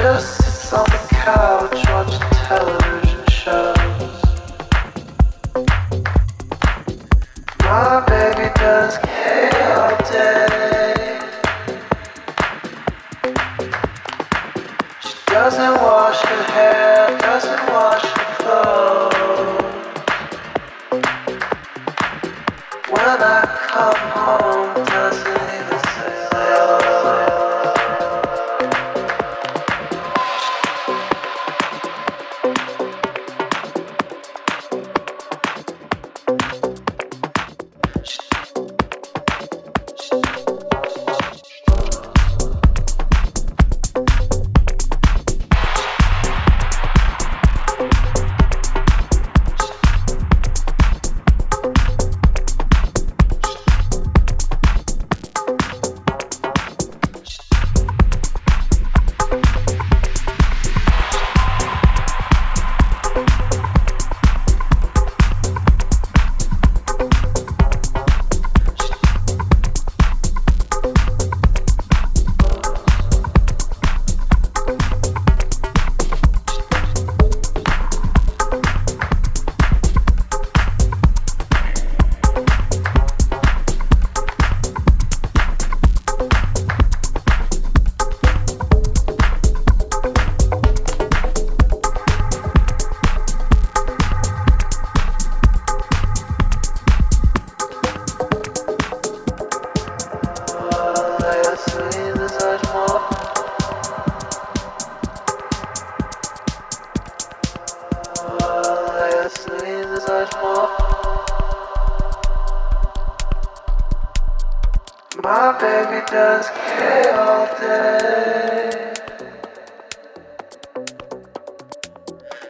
Adiós. My baby does care all day.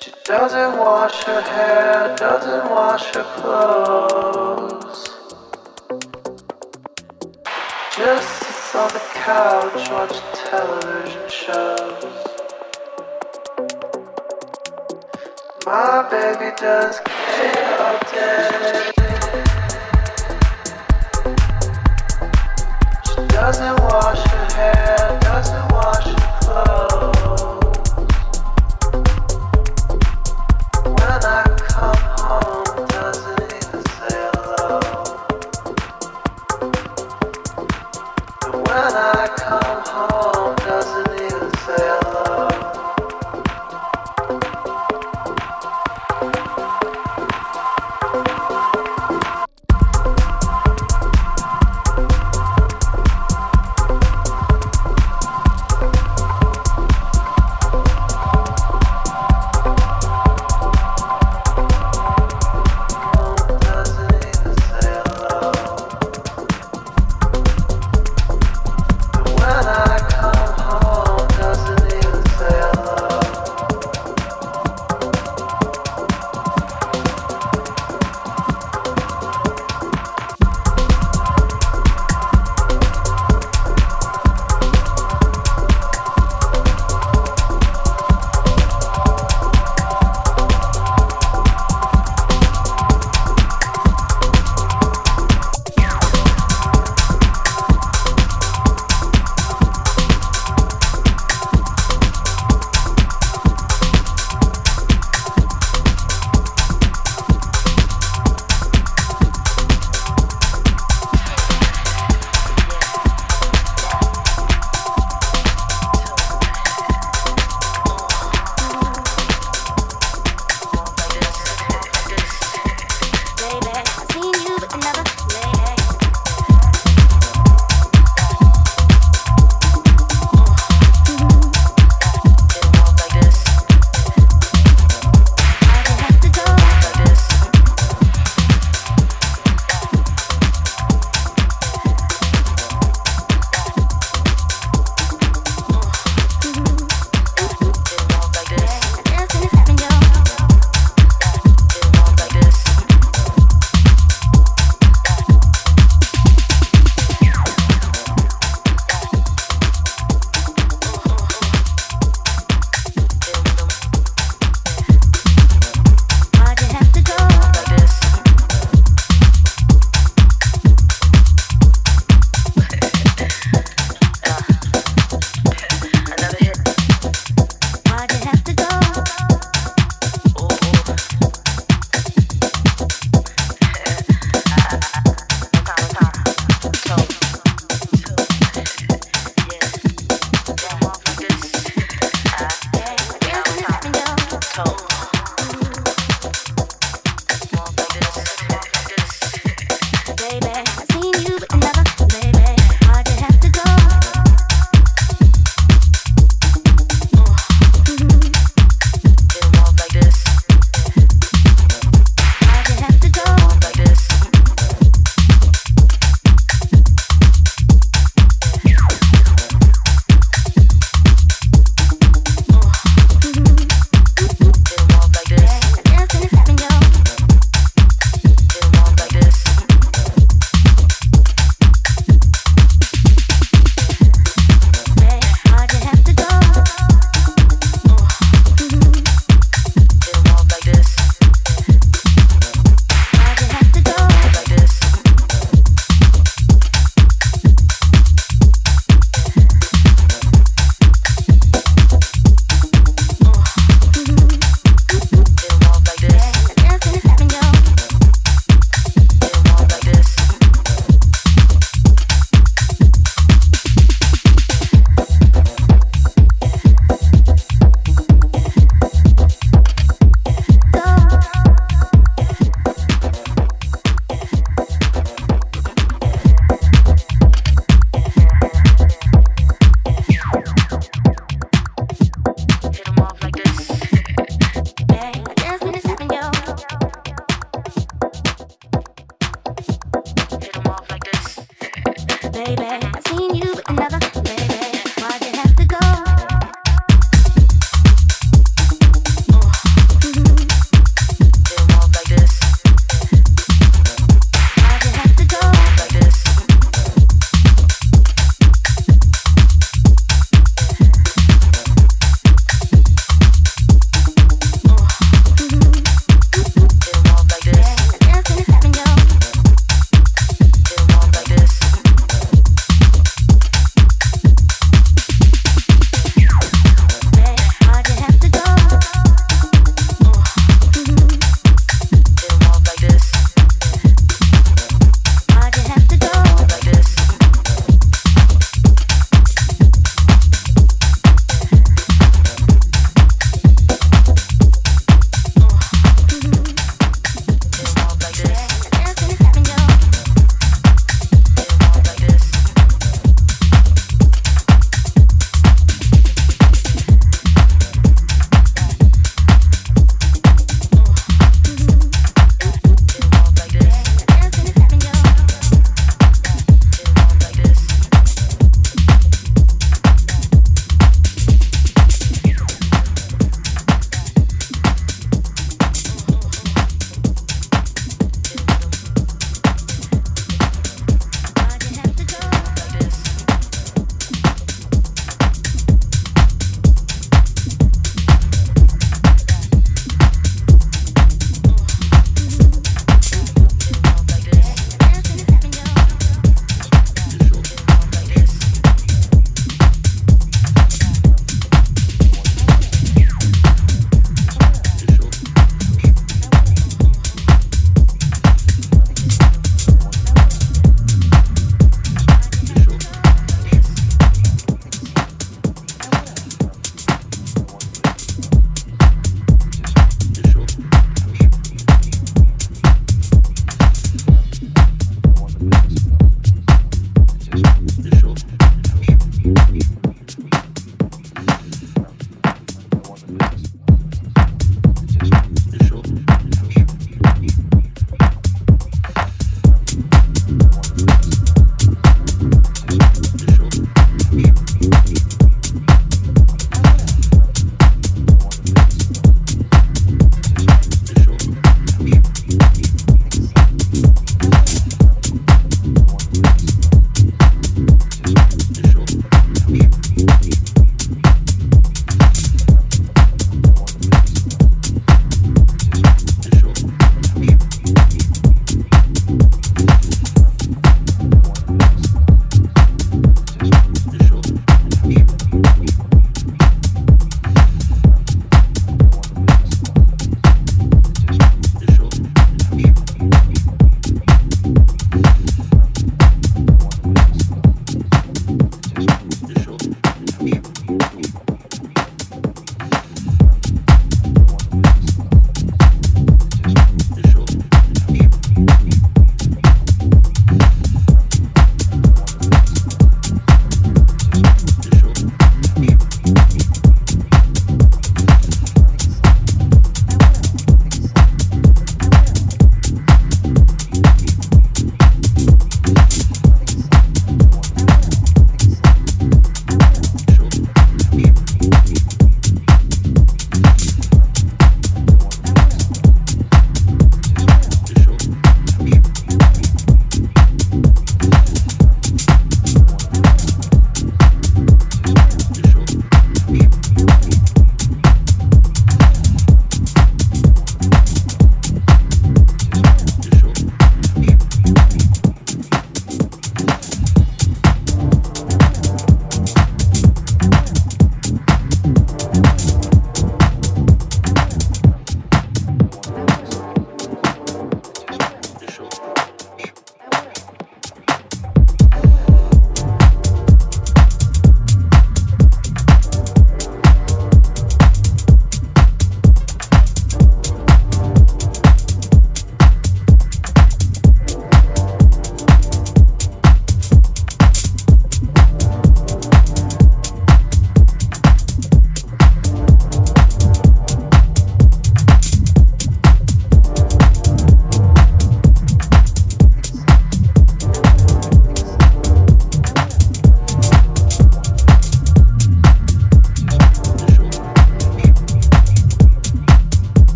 She doesn't wash her hair, doesn't wash her clothes. Just sits on the couch, watching television shows. My baby does care all day. doesn't wash her hair.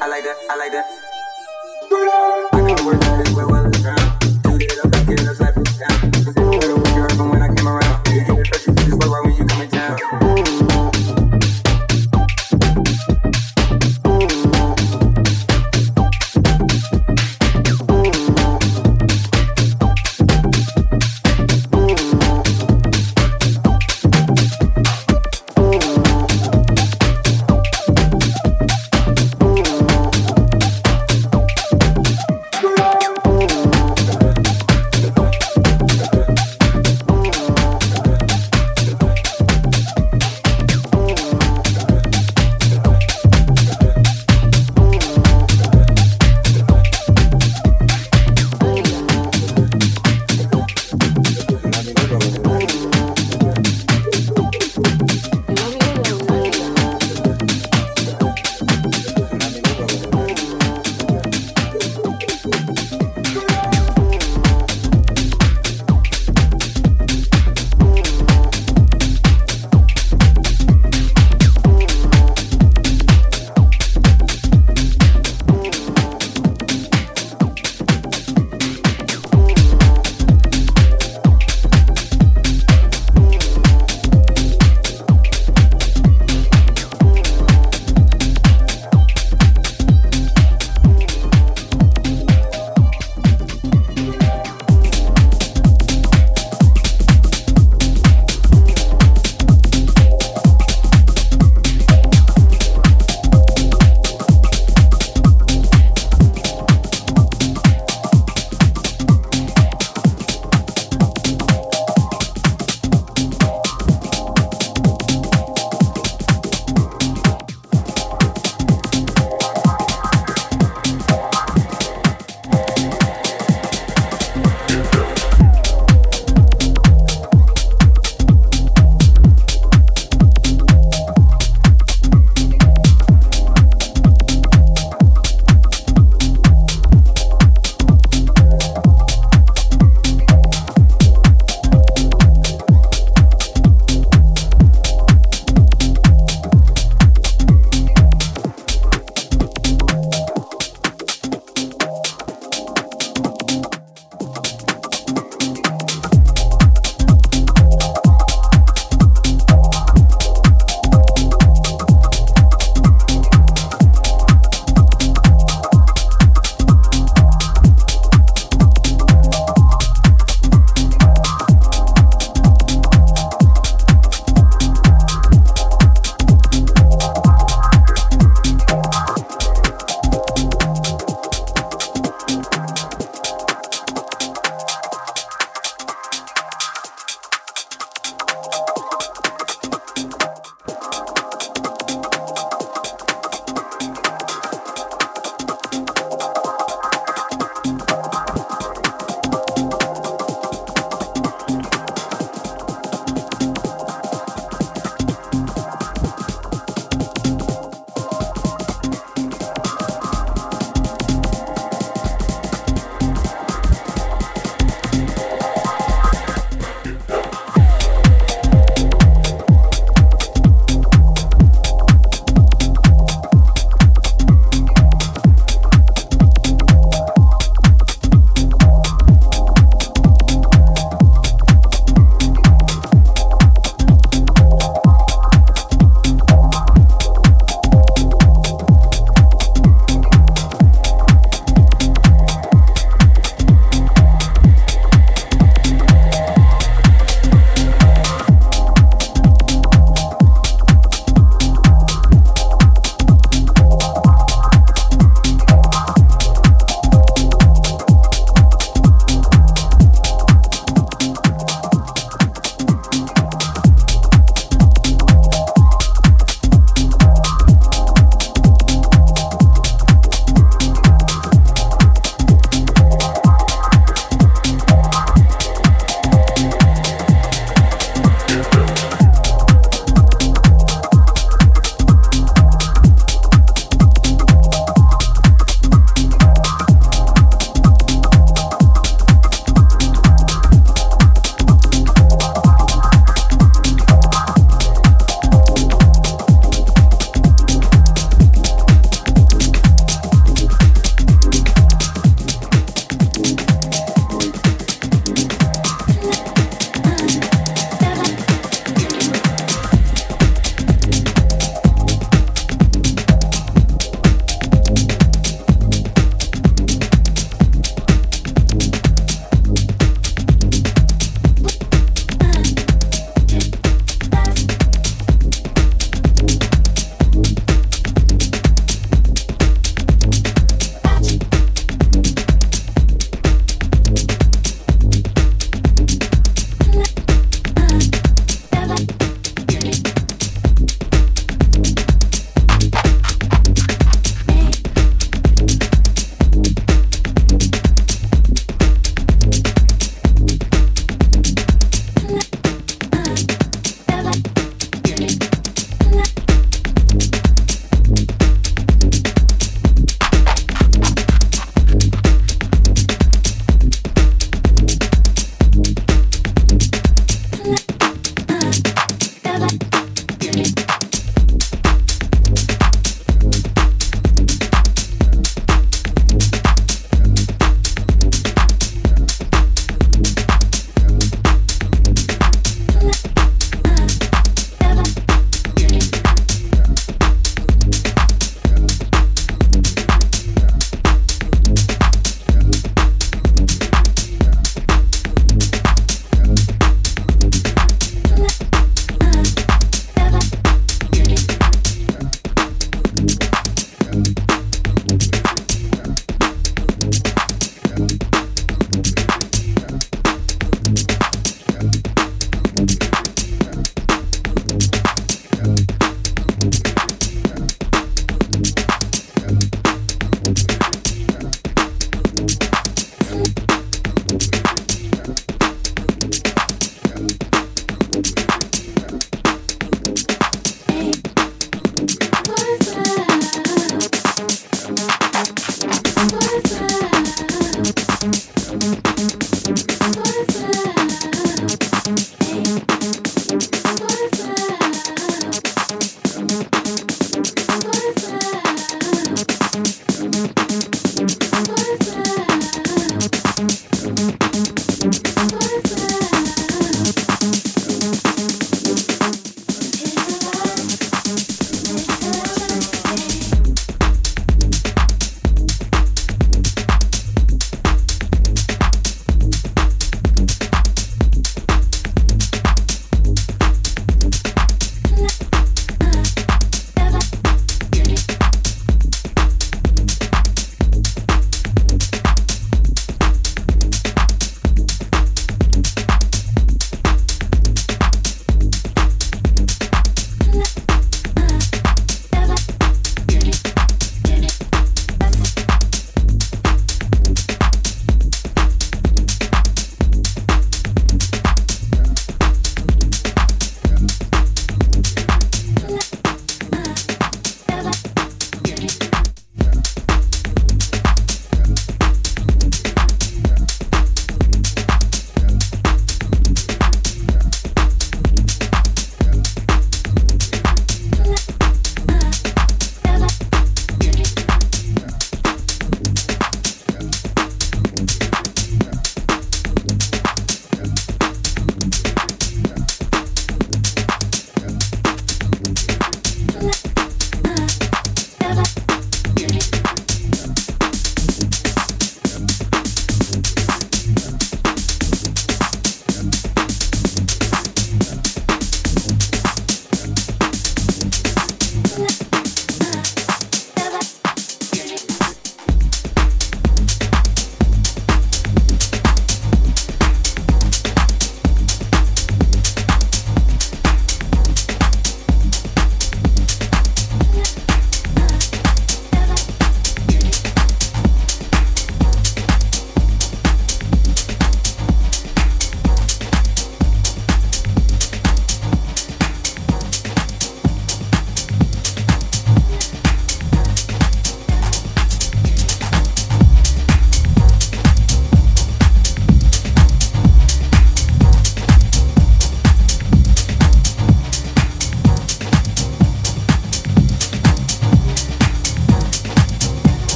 I like that, I like that.